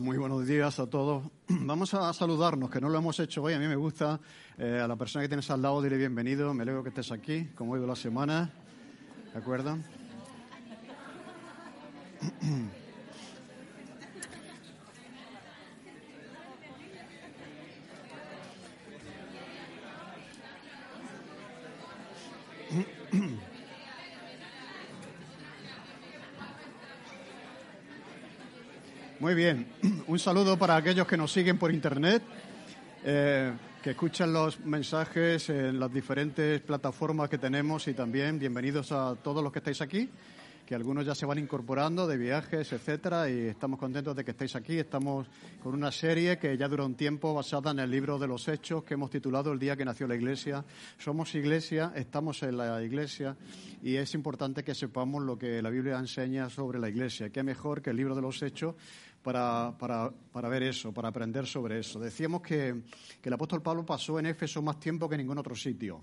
Muy buenos días a todos. Vamos a saludarnos, que no lo hemos hecho hoy. A mí me gusta. Eh, a la persona que tienes al lado, dile bienvenido. Me alegro que estés aquí, como hoy de la semana. ¿De acuerdo? Muy bien. Un saludo para aquellos que nos siguen por Internet, eh, que escuchan los mensajes en las diferentes plataformas que tenemos y también bienvenidos a todos los que estáis aquí, que algunos ya se van incorporando de viajes, etcétera, y estamos contentos de que estéis aquí. Estamos con una serie que ya dura un tiempo basada en el libro de los Hechos que hemos titulado El día que nació la Iglesia. Somos Iglesia, estamos en la Iglesia y es importante que sepamos lo que la Biblia enseña sobre la Iglesia. Qué mejor que el libro de los Hechos para, para, para, ver eso, para aprender sobre eso. Decíamos que, el apóstol Pablo pasó en Éfeso más tiempo que en ningún otro sitio.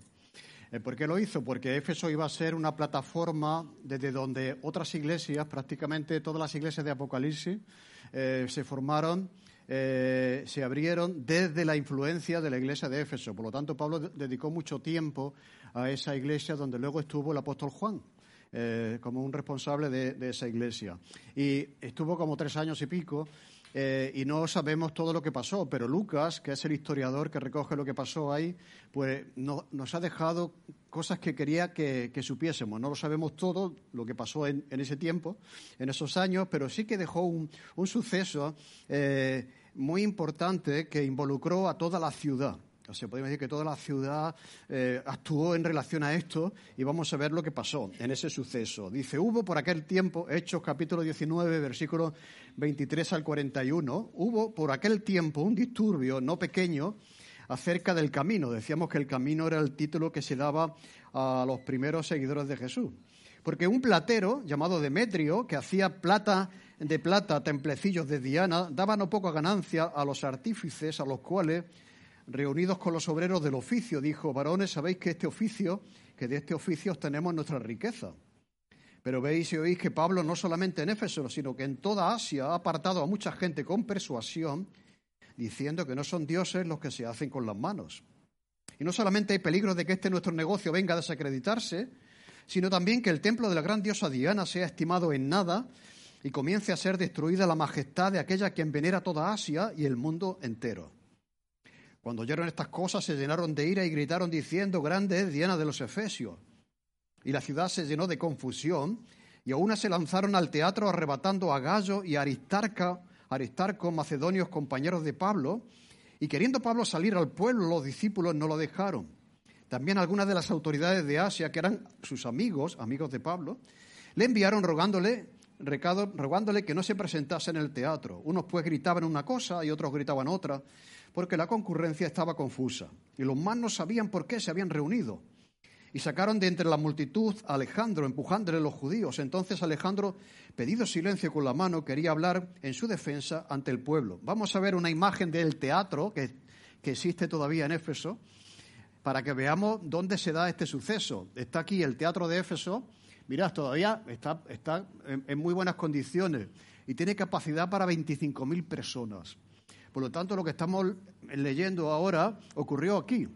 Eh, ¿Por qué lo hizo? Porque Éfeso iba a ser una plataforma desde donde otras iglesias, prácticamente todas las iglesias de Apocalipsis, eh, se formaron, eh, se abrieron desde la influencia de la iglesia de Éfeso. Por lo tanto, Pablo dedicó mucho tiempo a esa iglesia donde luego estuvo el apóstol Juan. Como un responsable de, esa iglesia. Y estuvo como tres años y pico eh, y no sabemos todo lo que pasó, pero Lucas, que es el historiador que recoge lo que pasó ahí, pues no, nos ha dejado cosas que quería que, supiésemos. No lo sabemos todo, lo que pasó en, ese tiempo, en esos años, pero sí que dejó un, suceso eh, muy importante que involucró a toda la ciudad. O sea, podemos decir que toda la ciudad eh, actuó en relación a esto y vamos a ver lo que pasó en ese suceso. Dice, hubo por aquel tiempo, Hechos capítulo 19, versículos 23 al 41, hubo por aquel tiempo un disturbio no pequeño acerca del camino. Decíamos que el camino era el título que se daba a los primeros seguidores de Jesús. Porque un platero llamado Demetrio, que hacía plata de plata templecillos de Diana, daba no poca ganancia a los artífices a los cuales reunidos con los obreros del oficio, dijo, varones, sabéis que este oficio, que de este oficio obtenemos nuestra riqueza. Pero veis y oís que Pablo no solamente en Éfeso, sino que en toda Asia ha apartado a mucha gente con persuasión, diciendo que no son dioses los que se hacen con las manos. Y no solamente hay peligro de que este nuestro negocio venga a desacreditarse, sino también que el templo de la gran diosa Diana sea estimado en nada y comience a ser destruida la majestad de aquella quien venera toda Asia y el mundo entero. Cuando oyeron estas cosas se llenaron de ira y gritaron diciendo, grande es Diana de los Efesios. Y la ciudad se llenó de confusión y aún se lanzaron al teatro arrebatando a Gallo y a Aristarca, Aristarco, macedonios compañeros de Pablo, y queriendo Pablo salir al pueblo, los discípulos no lo dejaron. También algunas de las autoridades de Asia, que eran sus amigos, amigos de Pablo, le enviaron rogándole, recado, rogándole que no se presentase en el teatro. Unos pues gritaban una cosa y otros gritaban otra porque la concurrencia estaba confusa y los más no sabían por qué se habían reunido. Y sacaron de entre la multitud a Alejandro, empujándole los judíos. Entonces Alejandro, pedido silencio con la mano, quería hablar en su defensa ante el pueblo. Vamos a ver una imagen del teatro que, que existe todavía en Éfeso, para que veamos dónde se da este suceso. Está aquí el teatro de Éfeso. Mirad, todavía está, está en, en muy buenas condiciones y tiene capacidad para 25.000 personas. Por lo tanto, lo que estamos leyendo ahora ocurrió aquí.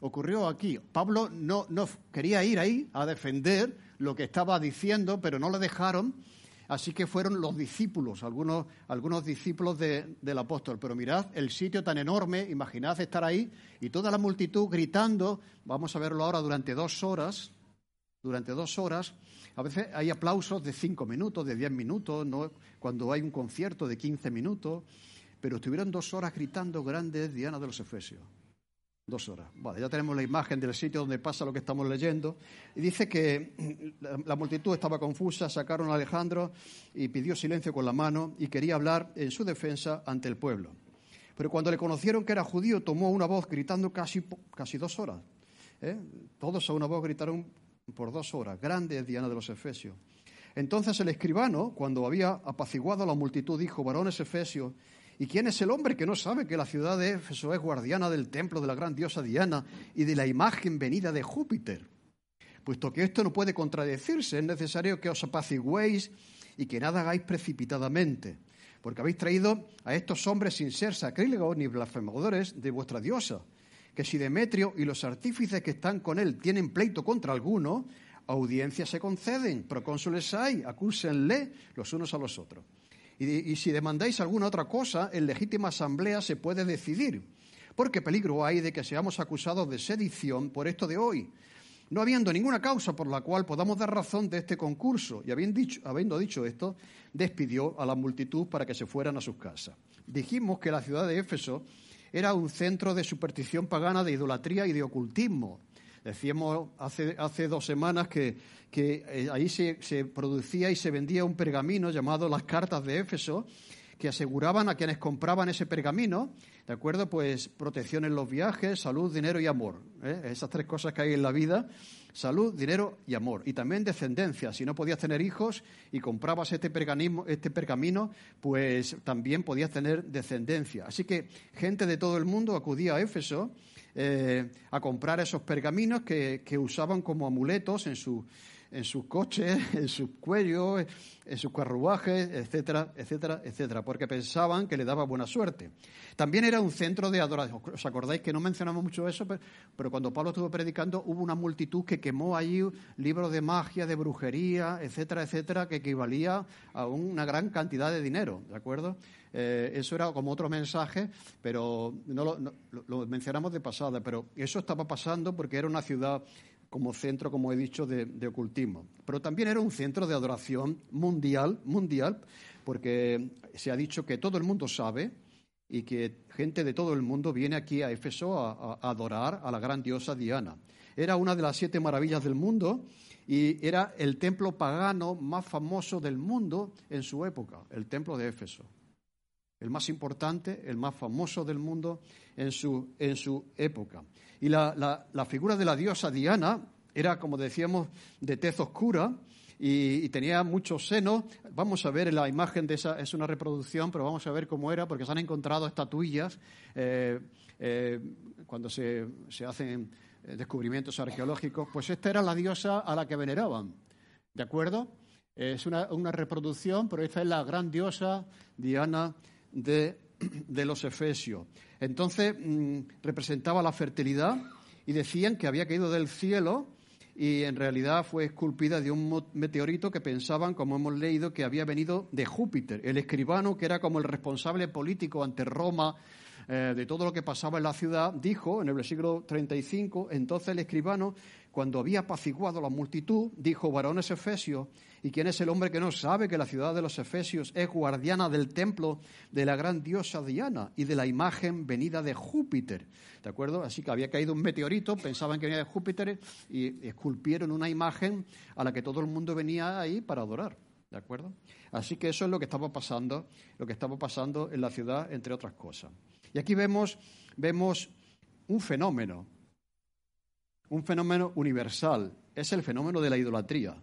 Ocurrió aquí. Pablo no, no quería ir ahí a defender lo que estaba diciendo, pero no le dejaron. Así que fueron los discípulos, algunos, algunos discípulos de, del apóstol. Pero mirad el sitio tan enorme, imaginad estar ahí y toda la multitud gritando. Vamos a verlo ahora durante dos horas. Durante dos horas. A veces hay aplausos de cinco minutos, de diez minutos, ¿no? cuando hay un concierto de quince minutos pero estuvieron dos horas gritando grande Diana de los Efesios. Dos horas. Vale, ya tenemos la imagen del sitio donde pasa lo que estamos leyendo. Y dice que la multitud estaba confusa, sacaron a Alejandro y pidió silencio con la mano y quería hablar en su defensa ante el pueblo. Pero cuando le conocieron que era judío, tomó una voz gritando casi, casi dos horas. ¿eh? Todos a una voz gritaron por dos horas. Grande es Diana de los Efesios. Entonces el escribano, cuando había apaciguado a la multitud, dijo, varones efesios, ¿y quién es el hombre que no sabe que la ciudad de Éfeso es guardiana del templo de la gran diosa Diana y de la imagen venida de Júpiter? Puesto que esto no puede contradecirse, es necesario que os apaciguéis y que nada hagáis precipitadamente, porque habéis traído a estos hombres sin ser sacrílegos ni blasfemadores de vuestra diosa, que si Demetrio y los artífices que están con él tienen pleito contra alguno, audiencias se conceden, procónsules hay, acúsenle los unos a los otros. Y, si demandáis alguna otra cosa, en legítima asamblea se puede decidir, porque peligro hay de que seamos acusados de sedición por esto de hoy, no habiendo ninguna causa por la cual podamos dar razón de este concurso. Y habiendo dicho, habiendo dicho esto, despidió a la multitud para que se fueran a sus casas. Dijimos que la ciudad de Éfeso era un centro de superstición pagana, de idolatría y de ocultismo. Decíamos hace, hace dos semanas que, que eh, ahí se, se producía y se vendía un pergamino llamado las cartas de Éfeso, que aseguraban a quienes compraban ese pergamino, ¿de acuerdo? Pues protección en los viajes, salud, dinero y amor. ¿eh? Esas tres cosas que hay en la vida, salud, dinero y amor. Y también descendencia. Si no podías tener hijos y comprabas este, este pergamino, pues también podías tener descendencia. Así que gente de todo el mundo acudía a Éfeso eh, a comprar esos pergaminos que, que usaban como amuletos en su en sus coches, en sus cuellos, en sus carruajes, etcétera, etcétera, etcétera, porque pensaban que le daba buena suerte. También era un centro de adoración. ¿Os acordáis que no mencionamos mucho eso? Pero, cuando Pablo estuvo predicando hubo una multitud que quemó allí libros de magia, de brujería, etcétera, etcétera, que equivalía a una gran cantidad de dinero, ¿de acuerdo? Eh, eso era como otro mensaje, pero no lo, lo mencionamos de pasada, pero eso estaba pasando porque era una ciudad como centro, como he dicho, de, ocultismo. Pero también era un centro de adoración mundial, mundial, porque se ha dicho que todo el mundo sabe y que gente de todo el mundo viene aquí a Éfeso a, adorar a la gran diosa Diana. Era una de las siete maravillas del mundo y era el templo pagano más famoso del mundo en su época, el templo de Éfeso. El más importante, el más famoso del mundo en su, en su época. Y la, figura de la diosa Diana era, como decíamos, de tez oscura y, tenía muchos senos. Vamos a ver la imagen de esa, es una reproducción, pero vamos a ver cómo era, porque se han encontrado estatuillas eh, eh, cuando se, hacen eh, descubrimientos arqueológicos. Pues esta era la diosa a la que veneraban, ¿de acuerdo? Es una, reproducción, pero esta es la gran diosa Diana de, de los Efesios. Entonces mm, representaba la fertilidad y decían que había caído del cielo y en realidad fue esculpida de un meteorito que pensaban, como hemos leído, que había venido de Júpiter. El escribano, que era como el responsable político ante Roma eh, de todo lo que pasaba en la ciudad, dijo en el versículo 35, entonces el escribano, cuando había apaciguado la multitud, dijo, varones efesios, ¿y quién es el hombre que no sabe que la ciudad de los efesios es guardiana del templo de la gran diosa Diana y de la imagen venida de Júpiter? ¿De acuerdo? Así que había caído un meteorito, pensaban que venía de Júpiter y esculpieron una imagen a la que todo el mundo venía ahí para adorar. ¿De acuerdo? Así que eso es lo que estaba pasando, lo que estaba pasando en la ciudad, entre otras cosas. Y aquí vemos, vemos un fenómeno, un fenómeno universal, es el fenómeno de la idolatría.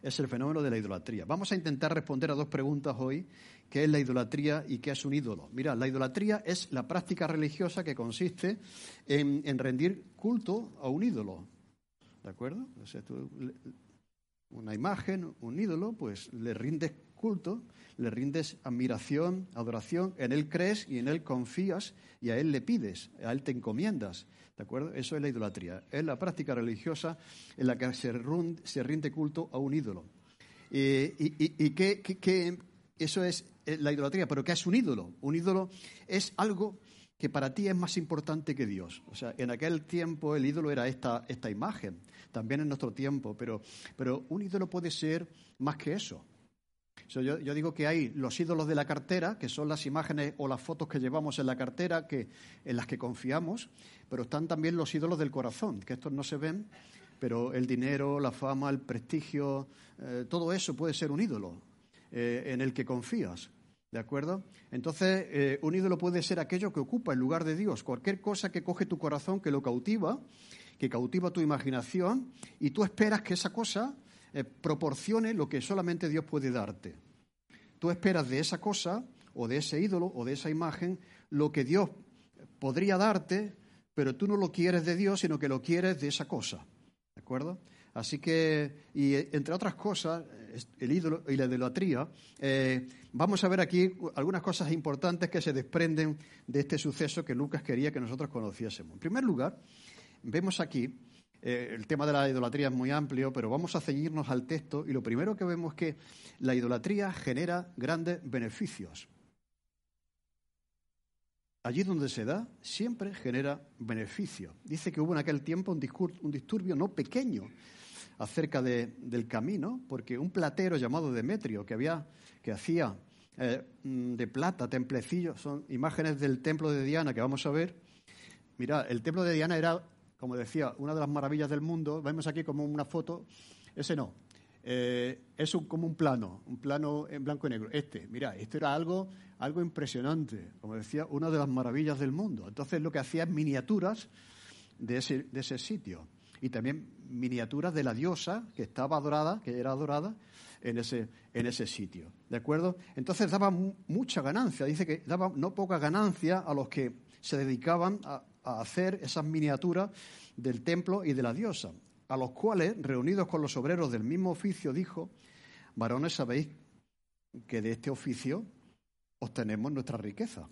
Es el fenómeno de la idolatría. Vamos a intentar responder a dos preguntas hoy, qué es la idolatría y qué es un ídolo. Mira, la idolatría es la práctica religiosa que consiste en, en rendir culto a un ídolo. ¿De acuerdo? una imagen, un ídolo, pues le rindes culto, le rindes admiración, adoración, en Él crees y en Él confías y a Él le pides, a Él te encomiendas. ¿De acuerdo? Eso es la idolatría. Es la práctica religiosa en la que se, rinde culto a un ídolo. ¿Y, qué, eso es eh, la idolatría? ¿Pero qué es un ídolo? Un ídolo es algo que para ti es más importante que Dios. O sea, en aquel tiempo el ídolo era esta, esta imagen, también en nuestro tiempo, pero, pero un ídolo puede ser más que eso. Yo, digo que hay los ídolos de la cartera, que son las imágenes o las fotos que llevamos en la cartera, que, en las que confiamos, pero están también los ídolos del corazón, que estos no se ven, pero el dinero, la fama, el prestigio, eh, todo eso puede ser un ídolo eh, en el que confías. ¿De acuerdo? Entonces, eh, un ídolo puede ser aquello que ocupa el lugar de Dios, cualquier cosa que coge tu corazón, que lo cautiva, que cautiva tu imaginación, y tú esperas que esa cosa eh, proporcione lo que solamente Dios puede darte. Tú esperas de esa cosa o de ese ídolo o de esa imagen lo que Dios podría darte, pero tú no lo quieres de Dios, sino que lo quieres de esa cosa. ¿De acuerdo? Así que, y entre otras cosas, el ídolo y la idolatría, eh, vamos a ver aquí algunas cosas importantes que se desprenden de este suceso que Lucas quería que nosotros conociésemos. En primer lugar, vemos aquí, eh, el tema de la idolatría es muy amplio, pero vamos a ceñirnos al texto y lo primero que vemos es que la idolatría genera grandes beneficios. Allí donde se da, siempre genera beneficio. Dice que hubo en aquel tiempo un, un disturbio no pequeño acerca del camino, porque un platero llamado Demetrio, que, había, que hacía eh, mm, de plata templecillos, son imágenes del templo de Diana que vamos a ver. Mira, el templo de Diana era, como decía, una de las maravillas del mundo. Vemos aquí como una foto, ese no, eh, es como un plano, un plano en blanco y negro. Este, mira, esto era algo, algo impresionante, como decía, una de las maravillas del mundo. Entonces lo que hacía es miniaturas de ese, de ese sitio y también miniaturas de la diosa que estaba adorada, que era adorada en ese, en ese sitio. ¿De acuerdo? Entonces daba mucha ganancia, dice que daba no poca ganancia a los que se dedicaban a, a hacer esas miniaturas del templo y de la diosa, a los cuales, reunidos con los obreros del mismo oficio, dijo, varones, sabéis que de este oficio obtenemos nuestra riqueza.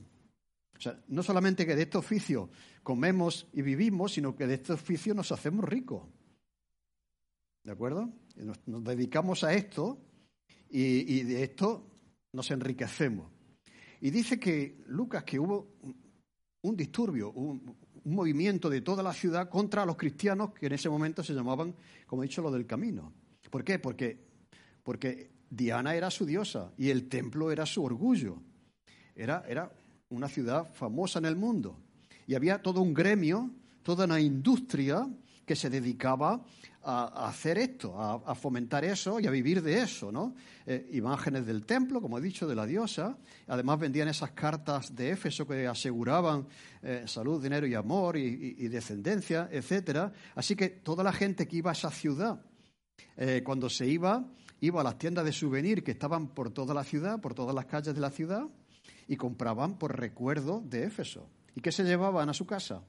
O sea, no solamente que de este oficio comemos y vivimos, sino que de este oficio nos hacemos ricos. ¿De acuerdo? Nos, dedicamos a esto y, de esto nos enriquecemos. Y dice que Lucas que hubo un disturbio, un, movimiento de toda la ciudad contra los cristianos que en ese momento se llamaban, como he dicho, lo del camino. ¿Por qué? Porque, porque Diana era su diosa y el templo era su orgullo. Era, era una ciudad famosa en el mundo. Y había todo un gremio, toda una industria que se dedicaba a, hacer esto, a, fomentar eso y a vivir de eso, ¿no? Eh, imágenes del templo, como he dicho, de la diosa. Además vendían esas cartas de Éfeso que aseguraban eh, salud, dinero y amor y, descendencia, etcétera. Así que toda la gente que iba a esa ciudad, eh, cuando se iba, iba a las tiendas de souvenir que estaban por toda la ciudad, por todas las calles de la ciudad, y compraban por recuerdo de Éfeso. ¿Y qué se llevaban a su casa?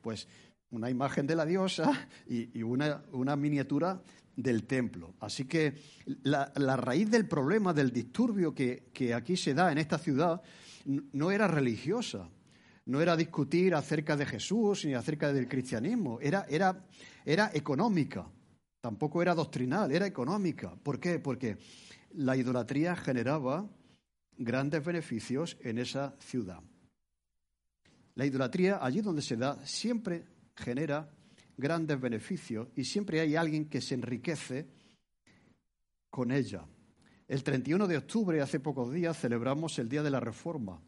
Pues una imagen de la diosa y, una, miniatura del templo. Así que la, raíz del problema, del disturbio que, aquí se da en esta ciudad, no era religiosa, no era discutir acerca de Jesús ni acerca del cristianismo, era, era, era económica, tampoco era doctrinal, era económica. ¿Por qué? Porque la idolatría generaba grandes beneficios en esa ciudad. La idolatría, allí donde se da, siempre genera grandes beneficios y siempre hay alguien que se enriquece con ella. El 31 de octubre, hace pocos días, celebramos el Día de la Reforma.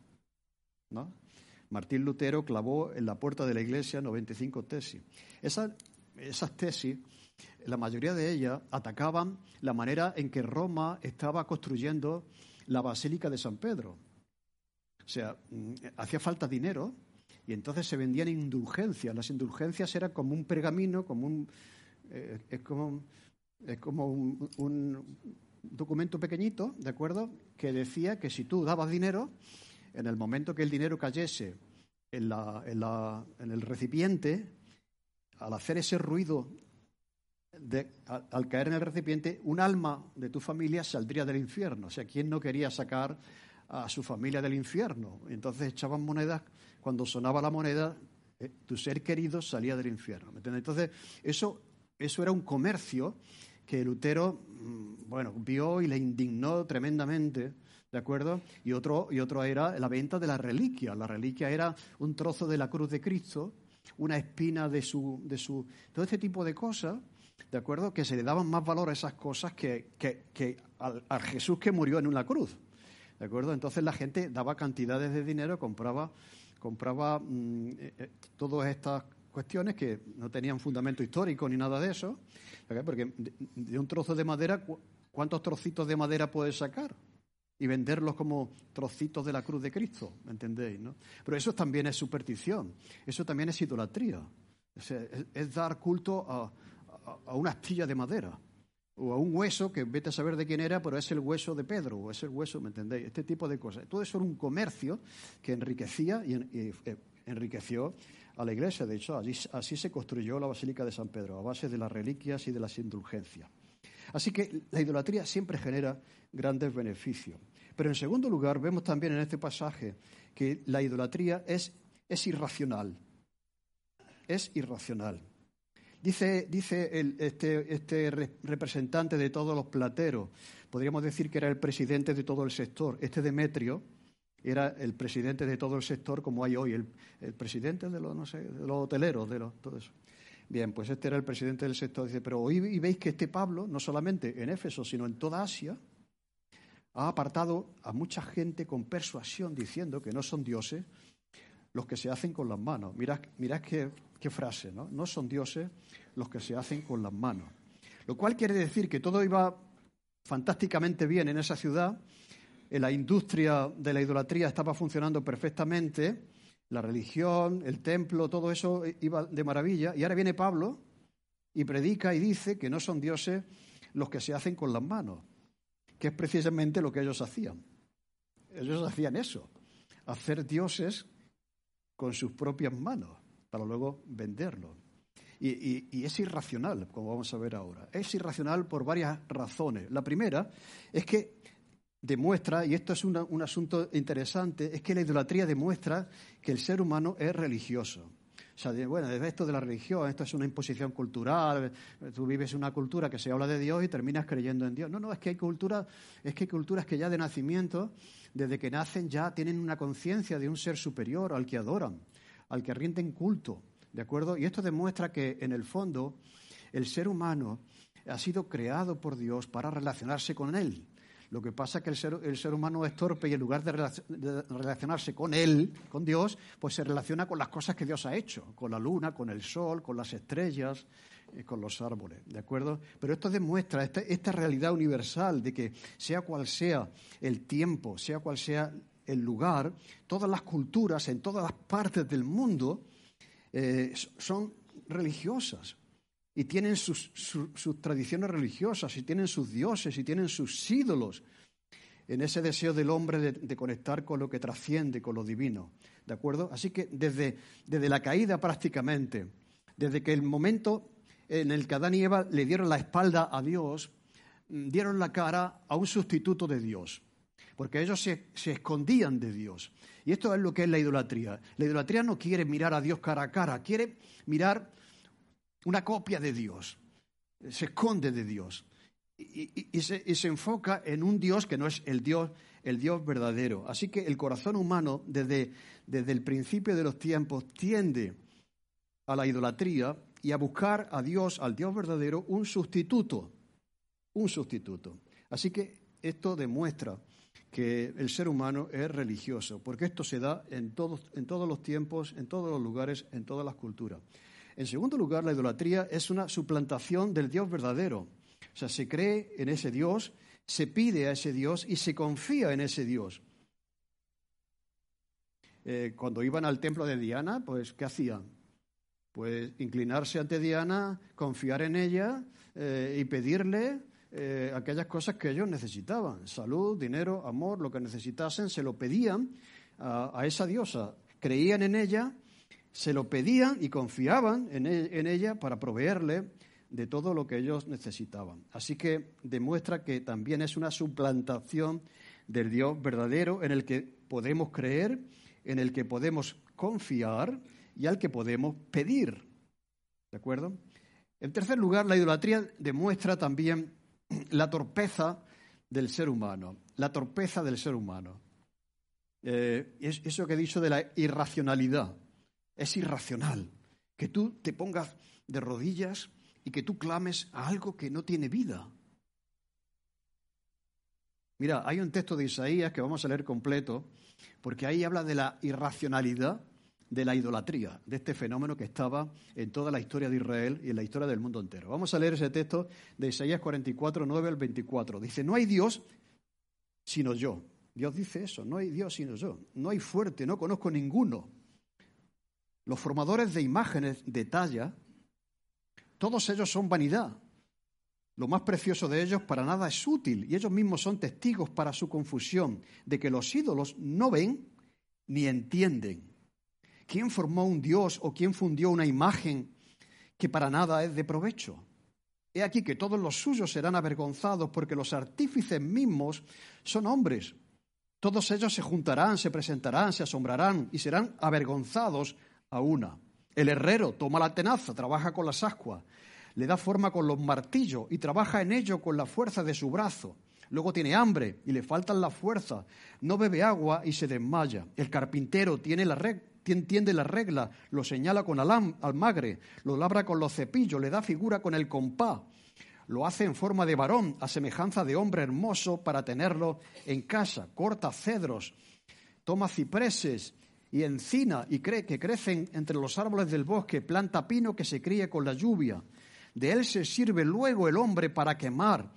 Martín Lutero clavó en la puerta de la iglesia 95 tesis. esas tesis, la mayoría de ellas, atacaban la manera en que Roma estaba construyendo la Basílica de San Pedro. O sea, mm, hacía falta dinero y entonces se vendían indulgencias. Las indulgencias eran como un pergamino, como un, eh, es como, es como un, documento pequeñito, ¿de acuerdo? Que decía que si tú dabas dinero, en el momento que el dinero cayese en, la, en, la, en el recipiente, al hacer ese ruido al, caer en el recipiente, un alma de tu familia saldría del infierno. O sea, ¿quién no quería sacar a su familia del infierno? Entonces echaban monedas, cuando sonaba la moneda, eh, tu ser querido salía del infierno. Entonces, eso, eso era un comercio que Lutero, mm, bueno, vio y le indignó tremendamente. ¿De acuerdo? Y otro, y otro era la venta de la reliquia. La reliquia era un trozo de la cruz de Cristo, una espina de su, de su. Todo este tipo de cosas ¿de acuerdo? Que se le daban más valor a esas cosas que, al, Jesús que murió en una cruz, ¿de acuerdo? Entonces la gente daba cantidades de dinero, compraba, compraba mm, eh, eh, todas estas cuestiones que no tenían fundamento histórico ni nada de eso, porque de, un trozo de madera, ¿cuántos trocitos de madera puedes sacar? y venderlos como trocitos de la cruz de Cristo, ¿me entendéis? No? Pero eso también es superstición, eso también es idolatría, es dar culto a, a una astilla de madera o a un hueso que vete a saber de quién era, pero es el hueso de Pedro, o es el hueso, ¿me entendéis? Este tipo de cosas. Todo eso era un comercio que enriquecía y, eh, enriqueció a la iglesia. De hecho, así se construyó la Basílica de San Pedro, a base de las reliquias y de las indulgencias. Así que la idolatría siempre genera grandes beneficios. Pero en segundo lugar, vemos también en este pasaje que la idolatría es, es irracional. Es irracional. Dice, dice este, este representante de todos los plateros, podríamos decir que era el presidente de todo el sector. Este Demetrio era el presidente de todo el sector, como hay hoy, el, presidente de los, no sé, de los hoteleros, de los, todo eso. Bien, pues este era el presidente del sector. Dice, pero hoy veis que este Pablo, no solamente en Éfeso, sino en toda Asia, ha apartado a mucha gente con persuasión diciendo que no son dioses los que se hacen con las manos. Mirad, mirad qué, frase, ¿no? No son dioses los que se hacen con las manos. Lo cual quiere decir que todo iba fantásticamente bien en esa ciudad, la industria de la idolatría estaba funcionando perfectamente, la religión, el templo, todo eso iba de maravilla, y ahora viene Pablo y predica y dice que no son dioses los que se hacen con las manos, que es precisamente lo que ellos hacían. Ellos hacían eso, hacer dioses con sus propias manos para luego venderlo. Y, es irracional, como vamos a ver ahora. Es irracional por varias razones. La primera es que demuestra, y esto es un asunto interesante, es que la idolatría demuestra que el ser humano es religioso. O sea, bueno, desde esto de la religión, esto es una imposición cultural, tú vives una cultura que se habla de Dios y terminas creyendo en Dios. No, no, es que hay culturas, es que hay culturas que ya de nacimiento, desde que nacen ya tienen una conciencia de un ser superior al que adoran al que rinden culto, ¿de acuerdo? Y esto demuestra que, en el fondo, el ser humano ha sido creado por Dios para relacionarse con Él. Lo que pasa es que el ser, humano es torpe y en lugar de, relacionarse con Él, con Dios, pues se relaciona con las cosas que Dios ha hecho, con la luna, con el sol, con las estrellas, eh, con los árboles, ¿de acuerdo? Pero esto demuestra esta, esta realidad universal de que sea cual sea el tiempo, sea cual sea el lugar, todas las culturas en todas las partes del mundo eh, son religiosas y tienen sus, tradiciones religiosas y tienen sus dioses y tienen sus ídolos en ese deseo del hombre de, conectar con lo que trasciende, con lo divino. ¿De acuerdo? Así que desde, desde la caída prácticamente, desde que el momento en el que Adán y Eva le dieron la espalda a Dios, mm, dieron la cara a un sustituto de Dios porque ellos se, escondían de Dios. Y esto es lo que es la idolatría. La idolatría no quiere mirar a Dios cara a cara, quiere mirar una copia de Dios. Se esconde de Dios. Y, se, enfoca en un Dios que no es el Dios, el Dios verdadero. Así que el corazón humano, desde, desde el principio de los tiempos, tiende a la idolatría y a buscar a Dios, al Dios verdadero, un sustituto. Un sustituto. Así que esto demuestra que el ser humano es religioso, porque esto se da en todos, en todos los tiempos, en todos los lugares, en todas las culturas. En segundo lugar, la idolatría es una suplantación del Dios verdadero. O sea, se cree en ese Dios, se pide a ese Dios y se confía en ese Dios. Eh, cuando iban al templo de Diana, pues, ¿qué hacían? Pues inclinarse ante Diana, confiar en ella eh, y pedirle eh, aquellas cosas que ellos necesitaban, salud, dinero, amor, lo que necesitasen, se lo pedían a, esa diosa, creían en ella, se lo pedían y confiaban en, e, en ella para proveerle de todo lo que ellos necesitaban. Así que demuestra que también es una suplantación del Dios verdadero en el que podemos creer, en el que podemos confiar y al que podemos pedir. ¿De acuerdo? En tercer lugar, la idolatría demuestra también la torpeza del ser humano, la torpeza del ser humano. Eh, es eso que he dicho de la irracionalidad. Es irracional que tú te pongas de rodillas y que tú clames a algo que no tiene vida. Mira, hay un texto de Isaías que vamos a leer completo, porque ahí habla de la irracionalidad de la idolatría, de este fenómeno que estaba en toda la historia de Israel y en la historia del mundo entero. Vamos a leer ese texto de Isaías 44, 9 al 24. Dice, no hay Dios sino yo. Dios dice eso, no hay Dios sino yo. No hay fuerte, no conozco ninguno. Los formadores de imágenes de talla, todos ellos son vanidad. lo más precioso de ellos para nada es útil y ellos mismos son testigos para su confusión de que los ídolos no ven ni entienden. ¿Quién formó un dios o quién fundió una imagen que para nada es de provecho? He aquí que todos los suyos serán avergonzados porque los artífices mismos son hombres. Todos ellos se juntarán, se presentarán, se asombrarán y serán avergonzados a una. El herrero toma la tenaza, trabaja con las ascuas, le da forma con los martillos y trabaja en ello con la fuerza de su brazo. Luego tiene hambre y le faltan la fuerza, no bebe agua y se desmaya. El carpintero tiene la entiende la regla, lo señala con almagre, lo labra con los cepillos, le da figura con el compás, lo hace en forma de varón, a semejanza de hombre hermoso para tenerlo en casa, corta cedros, toma cipreses y encina y cree que crecen entre los árboles del bosque, planta pino que se críe con la lluvia. De él se sirve luego el hombre para quemar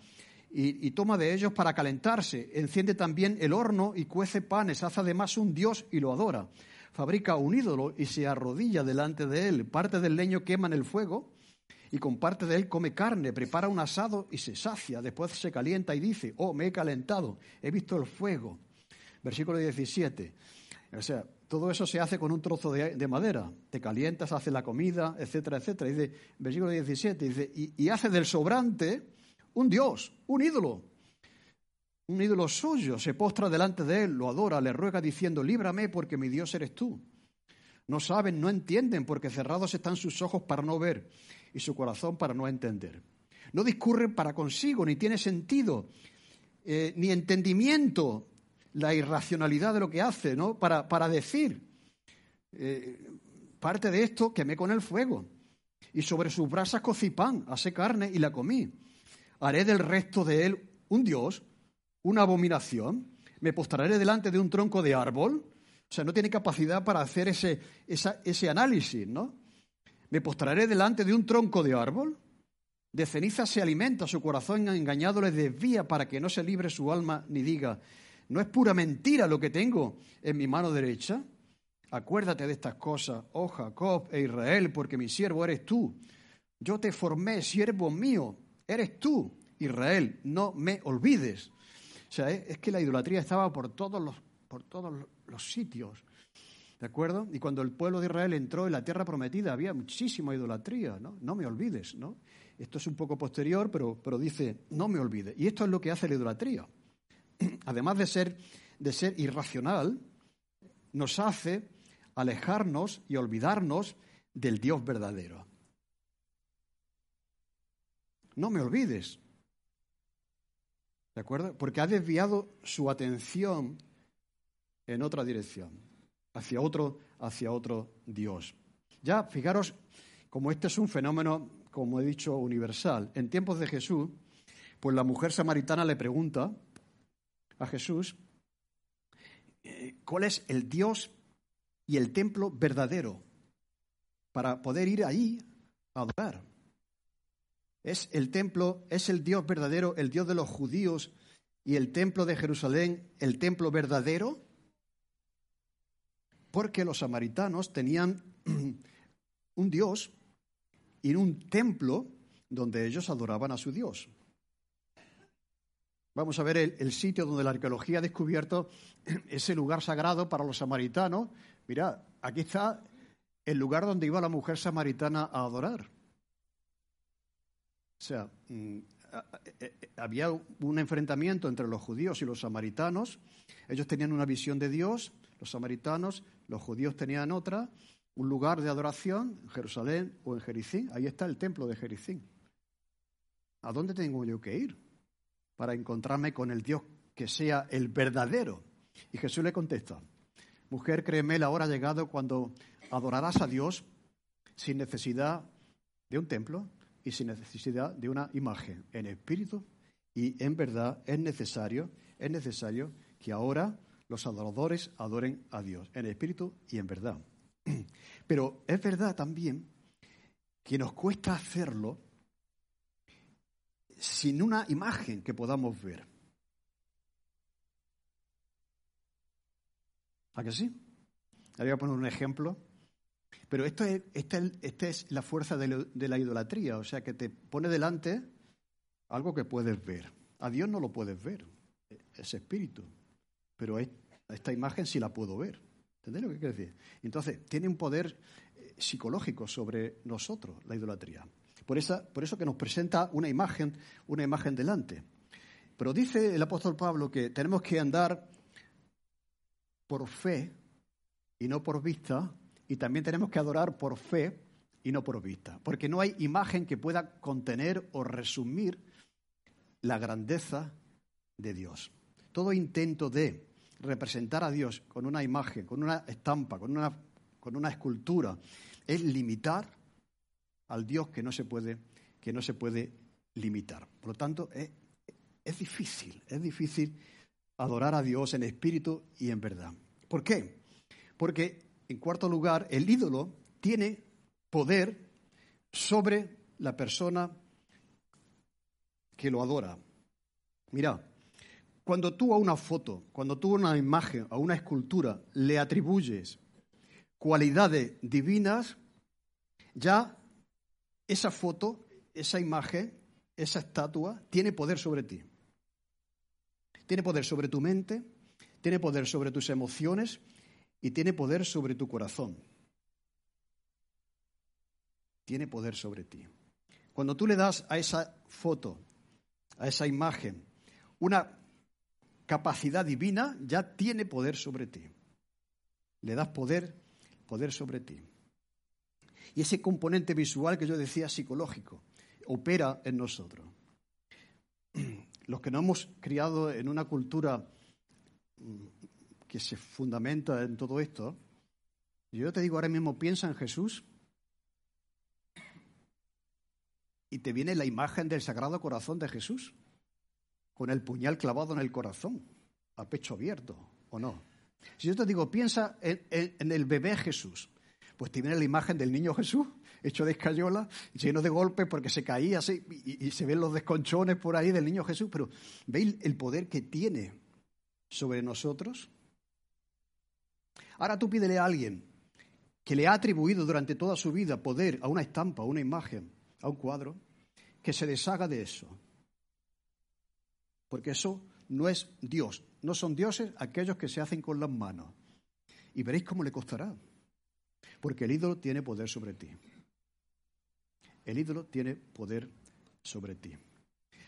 y, y, toma de ellos para calentarse. Enciende también el horno y cuece panes, hace además un dios y lo adora fabrica un ídolo y se arrodilla delante de él. Parte del leño quema en el fuego y con parte de él come carne, prepara un asado y se sacia. Después se calienta y dice, oh, me he calentado, he visto el fuego. Versículo 17. O sea, todo eso se hace con un trozo de, madera. Te calientas, hace la comida, etcétera, etcétera. Dice, versículo 17, dice, y hace del sobrante un dios, un ídolo un ídolo suyo, se postra delante de él, lo adora, le ruega diciendo, líbrame porque mi Dios eres tú. No saben, no entienden, porque cerrados están sus ojos para no ver y su corazón para no entender. No discurren para consigo, ni tiene sentido, eh, ni entendimiento la irracionalidad de lo que hace, ¿no? Para, para decir, eh, parte de esto quemé con el fuego, y sobre sus brasas cocí pan, hace carne y la comí. Haré del resto de él un Dios una abominación, me postraré delante de un tronco de árbol. O sea, no tiene capacidad para hacer ese, ese análisis, ¿no? Me postraré delante de un tronco de árbol. De ceniza se alimenta, su corazón engañado le desvía para que no se libre su alma ni diga, no es pura mentira lo que tengo en mi mano derecha. Acuérdate de estas cosas, oh Jacob e Israel, porque mi siervo eres tú. Yo te formé, siervo mío, eres tú, Israel, no me olvides. O sea, es que la idolatría estaba por todos los, por todos los sitios. ¿De acuerdo? Y cuando el pueblo de Israel entró en la tierra prometida había muchísima idolatría, ¿no? No me olvides, ¿no? Esto es un poco posterior, pero, pero dice, no me olvides. Y esto es lo que hace la idolatría. Además de ser, de ser irracional, nos hace alejarnos y olvidarnos del Dios verdadero. No me olvides. ¿De acuerdo? Porque ha desviado su atención en otra dirección, hacia otro, hacia otro Dios. Ya, fijaros, como este es un fenómeno, como he dicho, universal. En tiempos de Jesús, pues la mujer samaritana le pregunta a Jesús eh, cuál es el Dios y el templo verdadero para poder ir ahí a adorar. Es el templo, es el Dios verdadero, el Dios de los judíos y el templo de Jerusalén, el templo verdadero, porque los samaritanos tenían un Dios y un templo donde ellos adoraban a su Dios. Vamos a ver el, sitio donde la arqueología ha descubierto ese lugar sagrado para los samaritanos. Mira, aquí está el lugar donde iba la mujer samaritana a adorar. O sea, mm, eh, eh, había un enfrentamiento entre los judíos y los samaritanos. Ellos tenían una visión de Dios, los samaritanos, los judíos tenían otra, un lugar de adoración en Jerusalén o en Jericín. Ahí está el templo de Jericín. ¿A dónde tengo yo que ir para encontrarme con el Dios que sea el verdadero? Y Jesús le contesta, mujer, créeme, la hora ha llegado cuando adorarás a Dios sin necesidad de un templo, y sin necesidad de una imagen en espíritu y en verdad es necesario, es necesario que ahora los adoradores adoren a Dios en espíritu y en verdad. Pero es verdad también que nos cuesta hacerlo sin una imagen que podamos ver. ¿A que sí? Le voy a poner un ejemplo pero esto es, esta, es la fuerza de, la idolatría, o sea, que te pone delante algo que puedes ver. A Dios no lo puedes ver, es espíritu, pero esta imagen sí la puedo ver. ¿Entendéis lo que quiero decir? Entonces, tiene un poder eh, psicológico sobre nosotros, la idolatría. Por, eso que nos presenta una imagen, una imagen delante. Pero dice el apóstol Pablo que tenemos que andar por fe y no por vista, y también tenemos que adorar por fe y no por vista, porque no hay imagen que pueda contener o resumir la grandeza de Dios. Todo intento de representar a Dios con una imagen, con una estampa, con una escultura, es limitar al Dios que no se puede, que no se puede limitar. Por lo tanto, es, es difícil, es difícil adorar a Dios en espíritu y en verdad. ¿Por qué? Porque, en cuarto lugar, el ídolo tiene poder sobre la persona que lo adora. Mira, cuando tú a una foto, cuando tú a una imagen, a una escultura le atribuyes cualidades divinas, ya esa foto, esa imagen, esa estatua tiene poder sobre ti. Tiene poder sobre tu mente, tiene poder sobre tus emociones y tiene poder sobre tu corazón. Tiene poder sobre ti. Cuando tú le das a esa foto, a esa imagen, una capacidad divina, ya tiene poder sobre ti. Le das poder, poder sobre ti. Y ese componente visual que yo decía psicológico opera en nosotros. Los que no hemos criado en una cultura que se fundamenta en todo esto, yo te digo ahora mismo, piensa en Jesús y te viene la imagen del Sagrado Corazón de Jesús, con el puñal clavado en el corazón, a pecho abierto, ¿o no? Si yo te digo, piensa en, el bebé Jesús, pues te viene la imagen del niño Jesús, hecho de escayola, lleno de golpes porque se caía así, y, y se ven los desconchones por ahí del niño Jesús, pero ¿veis el poder que tiene sobre nosotros? Ahora tú pídele a alguien que le ha atribuido durante toda su vida poder a una estampa, a una imagen, a un cuadro, que se deshaga de eso. Porque eso no es Dios. No son dioses aquellos que se hacen con las manos. Y veréis cómo le costará. Porque el ídolo tiene poder sobre ti. El ídolo tiene poder sobre ti.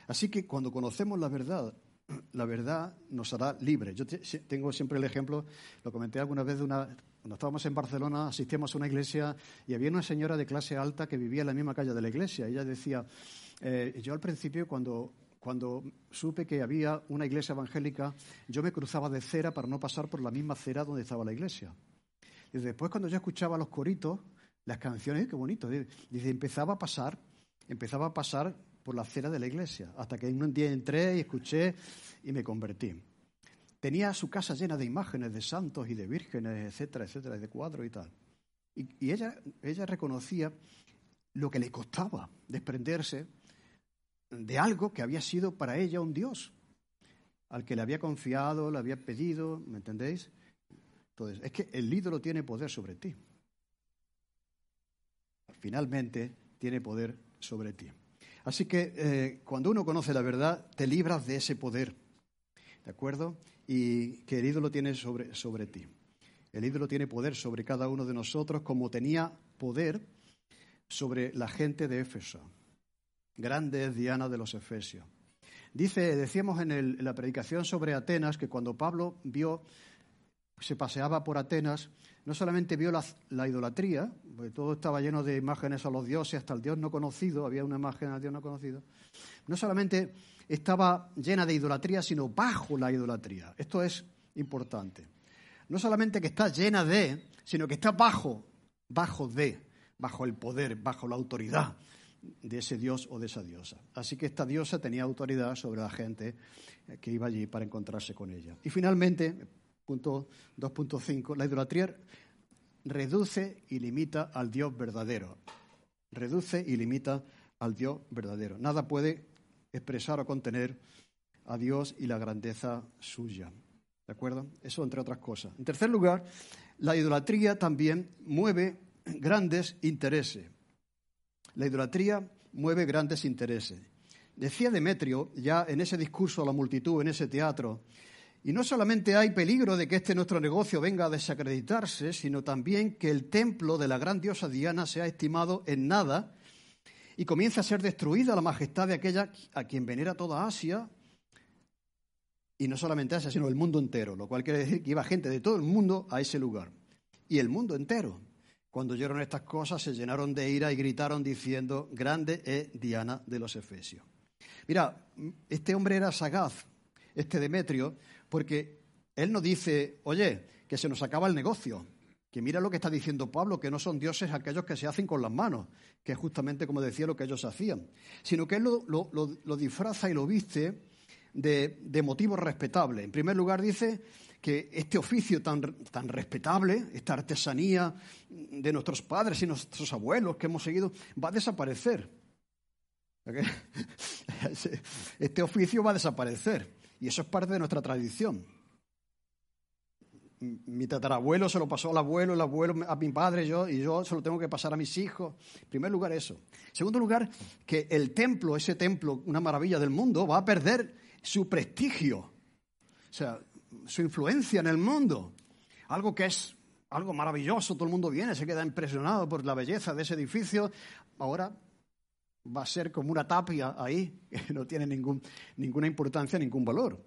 Así que cuando conocemos la verdad, la verdad nos hará libres. Yo tengo siempre el ejemplo, lo comenté alguna vez, de una, cuando estábamos en Barcelona, asistíamos a una iglesia y había una señora de clase alta que vivía en la misma calle de la iglesia. Ella decía, eh, yo al principio cuando, cuando supe que había una iglesia evangélica, yo me cruzaba de cera para no pasar por la misma cera donde estaba la iglesia. Y después cuando yo escuchaba los coritos, las canciones, qué bonito, dice, empezaba a pasar, empezaba a pasar por la acera de la iglesia, hasta que un día entré y escuché y me convertí. Tenía su casa llena de imágenes de santos y de vírgenes, etcétera, etcétera, de cuadros y tal. Y, ella, ella reconocía lo que le costaba desprenderse de algo que había sido para ella un Dios, al que le había confiado, le había pedido, ¿me entendéis? Entonces, es que el ídolo tiene poder sobre ti. Finalmente, tiene poder sobre ti. Así que eh, cuando uno conoce la verdad, te libras de ese poder. ¿De acuerdo? Y que el ídolo tiene sobre, sobre ti. El ídolo tiene poder sobre cada uno de nosotros como tenía poder sobre la gente de Éfeso. Grande es Diana de los Efesios. Dice, decíamos en, la predicación sobre Atenas que cuando Pablo vio, se paseaba por Atenas, no solamente vio la, idolatría, porque todo estaba lleno de imágenes a los dioses, hasta el Dios no conocido, había una imagen al Dios no conocido. No solamente estaba llena de idolatría, sino bajo la idolatría. Esto es importante. No solamente que está llena de, sino que está bajo, bajo de, bajo el poder, bajo la autoridad de ese dios o de esa diosa. Así que esta diosa tenía autoridad sobre la gente que iba allí para encontrarse con ella. Y finalmente, punto 2.5, la idolatría reduce y limita al Dios verdadero. Reduce y limita al Dios verdadero. Nada puede expresar o contener a Dios y la grandeza suya. ¿De acuerdo? Eso entre otras cosas. En tercer lugar, la idolatría también mueve grandes intereses. La idolatría mueve grandes intereses. decía Demetrio ya en ese discurso a la multitud, en ese teatro, y no solamente hay peligro de que este nuestro negocio venga a desacreditarse, sino también que el templo de la gran diosa Diana sea estimado en nada y comience a ser destruida la majestad de aquella a quien venera toda Asia, y no solamente Asia, sino el mundo entero, lo cual quiere decir que iba gente de todo el mundo a ese lugar. Y el mundo entero. Cuando oyeron estas cosas se llenaron de ira y gritaron diciendo, grande es Diana de los Efesios. Mira, este hombre era sagaz, este Demetrio, porque él no dice, oye, que se nos acaba el negocio, que mira lo que está diciendo Pablo, que no son dioses aquellos que se hacen con las manos, que es justamente como decía lo que ellos hacían, sino que él lo, disfraza y lo viste de, motivos respetables. En primer lugar dice que este oficio tan respetable, esta artesanía de nuestros padres y nuestros abuelos que hemos seguido, va a desaparecer. Este oficio va a desaparecer. Y eso es parte de nuestra tradición. Mi tatarabuelo se lo pasó al abuelo, el abuelo a mi padre, yo, y yo se lo tengo que pasar a mis hijos. En primer lugar, eso. En segundo lugar, que el templo, ese templo, una maravilla del mundo, va a perder su prestigio. O sea, su influencia en el mundo. Algo que es algo maravilloso, todo el mundo viene, se queda impresionado por la belleza de ese edificio. Ahora va a ser como una tapia ahí, que no tiene ningún, ninguna importancia, ningún valor.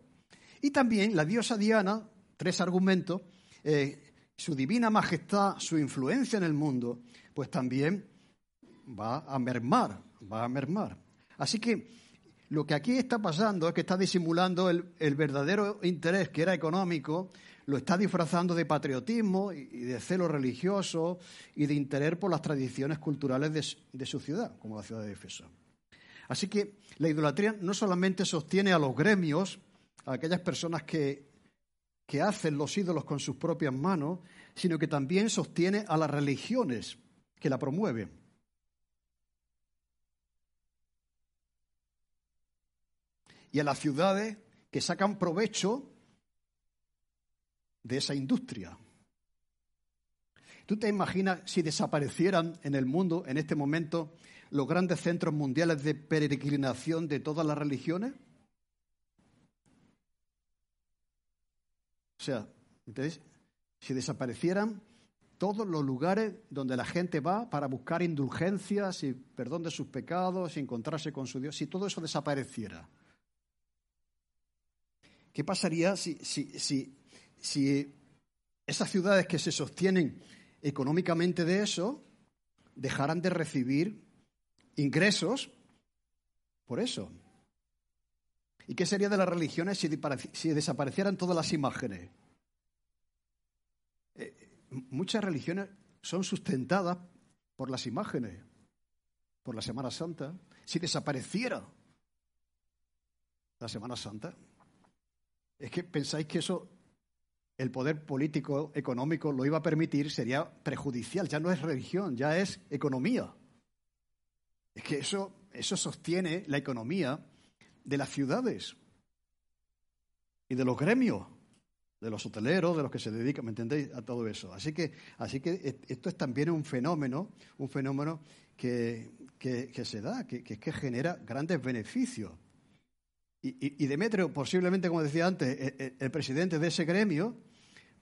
Y también la diosa Diana, tres argumentos, eh, su divina majestad, su influencia en el mundo, pues también va a mermar, va a mermar. Así que lo que aquí está pasando es que está disimulando el, el verdadero interés que era económico lo está disfrazando de patriotismo y de celo religioso y de interés por las tradiciones culturales de, su ciudad, como la ciudad de Efeso. Así que la idolatría no solamente sostiene a los gremios, a aquellas personas que, que hacen los ídolos con sus propias manos, sino que también sostiene a las religiones que la promueven. Y a las ciudades que sacan provecho de esa industria. ¿Tú te imaginas si desaparecieran en el mundo en este momento los grandes centros mundiales de peregrinación de todas las religiones? O sea, entonces, si desaparecieran todos los lugares donde la gente va para buscar indulgencias y perdón de sus pecados y encontrarse con su Dios, si todo eso desapareciera, ¿qué pasaría si, si, si si esas ciudades que se sostienen económicamente de eso dejaran de recibir ingresos por eso. ¿Y qué sería de las religiones si, desaparecieran todas las imágenes? Eh, muchas religiones son sustentadas por las imágenes, por la Semana Santa. Si desapareciera la Semana Santa, es que pensáis que eso el poder político económico lo iba a permitir, sería prejudicial. Ya no es religión, ya es economía. Es que eso, eso sostiene la economía de las ciudades y de los gremios, de los hoteleros, de los que se dedican, ¿me entendéis? A todo eso. Así que, así que esto es también un fenómeno, un fenómeno que, se da, que, que genera grandes beneficios. Y, Demetrio, posiblemente, como decía antes, e, e, el, presidente de ese gremio,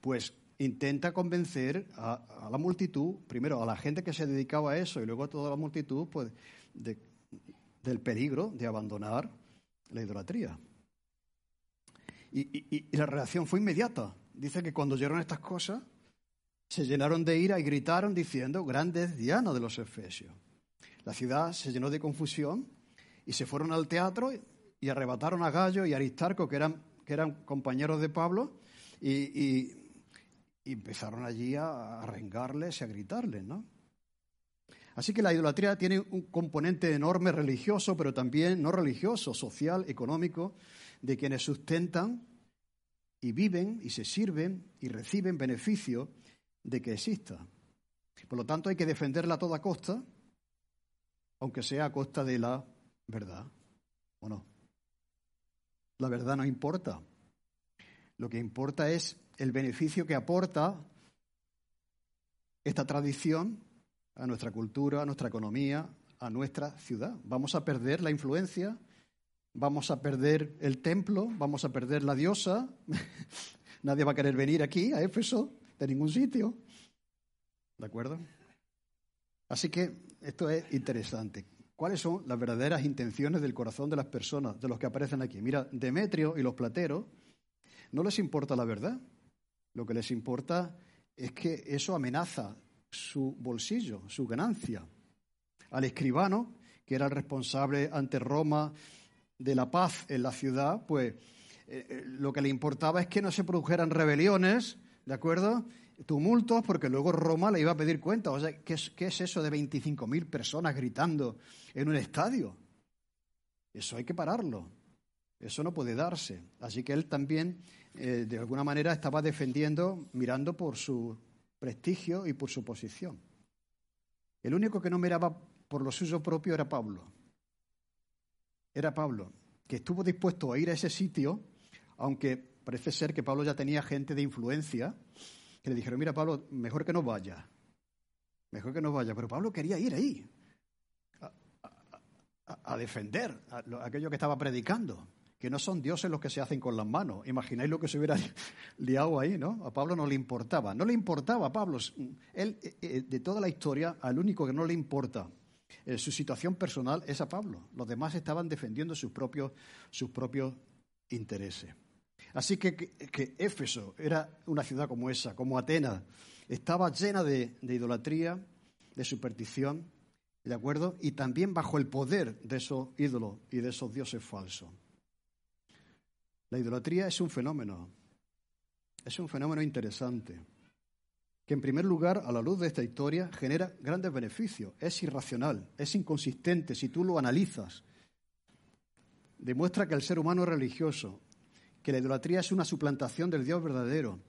pues intenta convencer a, la multitud, primero a la gente que se dedicaba a eso y luego a toda la multitud, pues del peligro de abandonar la idolatría. Y, la reacción fue inmediata. Dice que cuando oyeron estas cosas, se llenaron de ira y gritaron diciendo, grande es de los Efesios. La ciudad se llenó de confusión y se fueron al teatro y arrebataron a Gallo y Aristarco, que eran, que eran compañeros de Pablo, y, empezaron allí a, arrengarles y a gritarles, ¿no? Así que la idolatría tiene un componente enorme religioso, pero también no religioso, social, económico, de quienes sustentan y viven y se sirven y reciben beneficio de que exista. Por lo tanto, hay que defenderla a toda costa, aunque sea a costa de la verdad, ¿o no? La verdad no importa. Lo que importa es el beneficio que aporta esta tradición a nuestra cultura, a nuestra economía, a nuestra ciudad. Vamos a perder la influencia vamos a perder el templo, vamos a perder la diosa, nadie va a querer venir aquí a Éfeso de ningún sitio. ¿De acuerdo? Así que esto es interesante. ¿Cuáles son las verdaderas intenciones del corazón de las personas, de los que aparecen aquí? Mira, Demetrio y los plateros no les importa la verdad. Lo que les importa es que eso amenaza su bolsillo, su ganancia. Al escribano, que era el responsable ante Roma de la paz en la ciudad, pues eh, eh, lo que le importaba es que no se produjeran rebeliones, ¿de acuerdo? Tumultos, porque luego Roma le iba a pedir cuenta. O sea, ¿qué es, qué es eso de 25.000 personas gritando en un estadio? Eso hay que pararlo. Eso no puede darse. Así que él también, eh, de alguna manera, estaba defendiendo, mirando por su prestigio y por su posición. El único que no miraba por lo suyo propio era Pablo. Era Pablo, que estuvo dispuesto a ir a ese sitio, aunque parece ser que Pablo ya tenía gente de influencia, que le dijeron, mira Pablo, mejor que no vaya, mejor que no vaya, pero Pablo quería ir ahí, a, defender aquello que estaba predicando que no son dioses los que se hacen con las manos. Imagináis lo que se hubiera liado ahí, ¿no? A Pablo no le importaba. No le importaba a Pablo. Él, eh, eh, de toda la historia, al único que no le importa eh, su situación personal es a Pablo. Los demás estaban defendiendo sus propios, intereses. Así que, que, Éfeso era una ciudad como esa, como Atenas, estaba llena de, de idolatría, de superstición, ¿de acuerdo? Y también bajo el poder de esos ídolos y de esos dioses falsos. La idolatría es un fenómeno, es un fenómeno interesante, que en primer lugar, a la luz de esta historia, genera grandes beneficios. Es irracional, es inconsistente si tú lo analizas. Demuestra que el ser humano es religioso, que la idolatría es una suplantación del Dios verdadero.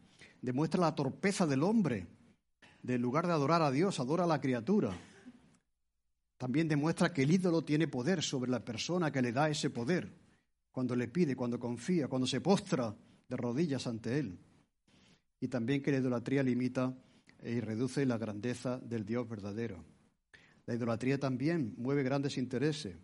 Demuestra la torpeza del hombre. De lugar de adorar a Dios, adora a la criatura. También demuestra que el ídolo tiene poder sobre la persona que le da ese poder cuando le pide, cuando confía, cuando se postra de rodillas ante Él. Y también que la idolatría limita y reduce la grandeza del Dios verdadero. La idolatría también mueve grandes intereses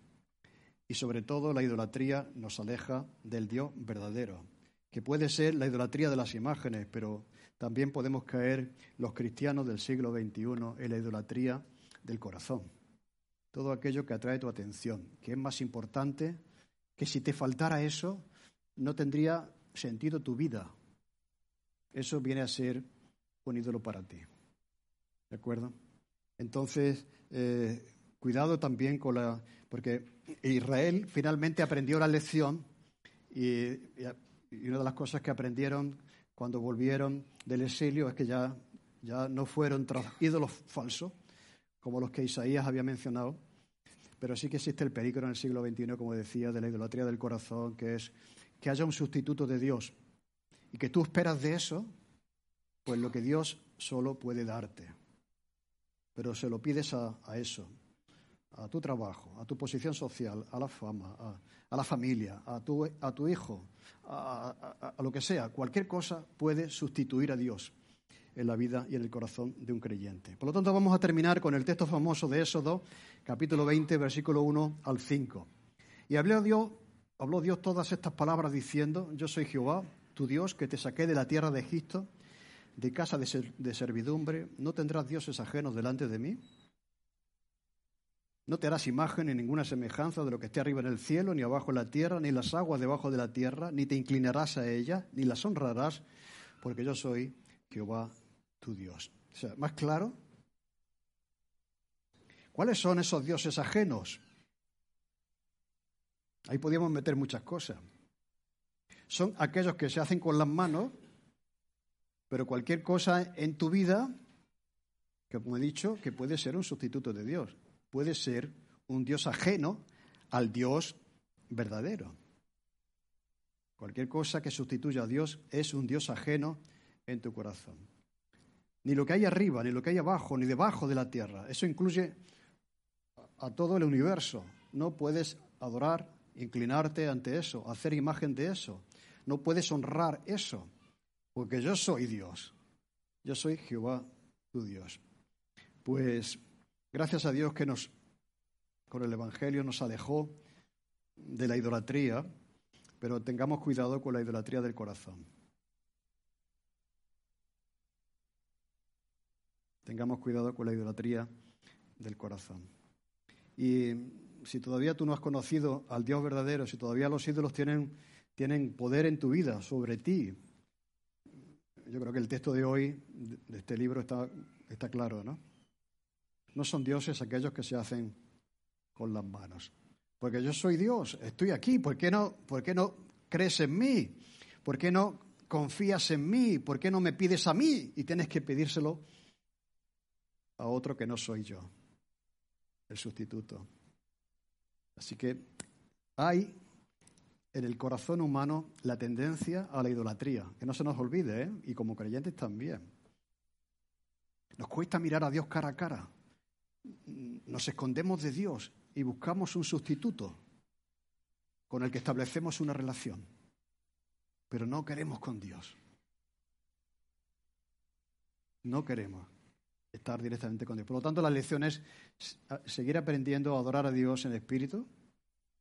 y sobre todo la idolatría nos aleja del Dios verdadero, que puede ser la idolatría de las imágenes, pero también podemos caer los cristianos del siglo XXI en la idolatría del corazón. Todo aquello que atrae tu atención, que es más importante que si te faltara eso, no tendría sentido tu vida. Eso viene a ser un ídolo para ti. ¿De acuerdo? Entonces, eh, cuidado también con la... Porque Israel finalmente aprendió la lección y, una de las cosas que aprendieron cuando volvieron del exilio es que ya, ya no fueron tras ídolos falsos, como los que Isaías había mencionado, pero sí que existe el peligro en el siglo XXI, como decía, de la idolatría del corazón, que es que haya un sustituto de Dios y que tú esperas de eso, pues lo que Dios solo puede darte. Pero se lo pides a, eso, a tu trabajo, a tu posición social, a la fama, a, la familia, a tu, a tu hijo, a, lo que sea. Cualquier cosa puede sustituir a Dios en la vida y en el corazón de un creyente. Por lo tanto, vamos a terminar con el texto famoso de Éxodo, capítulo 20, versículo 1 al 5. Y habló Dios, habló Dios todas estas palabras diciendo, yo soy Jehová, tu Dios, que te saqué de la tierra de Egipto, de casa de, de servidumbre, no tendrás dioses ajenos delante de mí. No te harás imagen ni ninguna semejanza de lo que esté arriba en el cielo, ni abajo en la tierra, ni las aguas debajo de la tierra, ni te inclinarás a ellas, ni las honrarás, porque yo soy Jehová tu Dios. O sea, más claro. ¿Cuáles son esos dioses ajenos? Ahí podríamos meter muchas cosas. Son aquellos que se hacen con las manos, pero cualquier cosa en tu vida, que como he dicho, que puede ser un sustituto de Dios, puede ser un Dios ajeno al Dios verdadero. Cualquier cosa que sustituya a Dios es un Dios ajeno en tu corazón ni lo que hay arriba, ni lo que hay abajo, ni debajo de la tierra. Eso incluye a todo el universo. No puedes adorar, inclinarte ante eso, hacer imagen de eso. No puedes honrar eso, porque yo soy Dios. Yo soy Jehová, tu Dios. Pues gracias a Dios que nos, con el Evangelio nos alejó de la idolatría, pero tengamos cuidado con la idolatría del corazón. Tengamos cuidado con la idolatría del corazón. Y si todavía tú no has conocido al Dios verdadero, si todavía los ídolos tienen, tienen poder en tu vida sobre ti, yo creo que el texto de hoy, de este libro, está, está claro, ¿no? No son dioses aquellos que se hacen con las manos. Porque yo soy Dios, estoy aquí, ¿por qué no, por qué no crees en mí? ¿Por qué no confías en mí? ¿Por qué no me pides a mí? Y tienes que pedírselo a otro que no soy yo, el sustituto. Así que hay en el corazón humano la tendencia a la idolatría, que no se nos olvide, ¿eh? y como creyentes también. Nos cuesta mirar a Dios cara a cara. Nos escondemos de Dios y buscamos un sustituto con el que establecemos una relación, pero no queremos con Dios. No queremos estar directamente con Dios. Por lo tanto, la lección es seguir aprendiendo a adorar a Dios en espíritu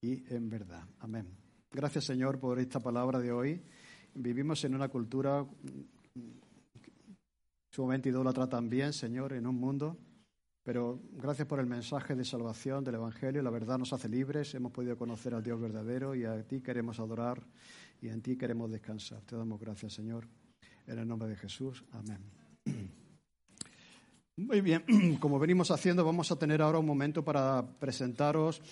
y en verdad. Amén. Gracias, Señor, por esta palabra de hoy. Vivimos en una cultura sumamente idólatra también, Señor, en un mundo. Pero gracias por el mensaje de salvación del Evangelio. La verdad nos hace libres. Hemos podido conocer al Dios verdadero y a ti queremos adorar y en ti queremos descansar. Te damos gracias, Señor. En el nombre de Jesús. Amén. Muy bien, como venimos haciendo, vamos a tener ahora un momento para presentaros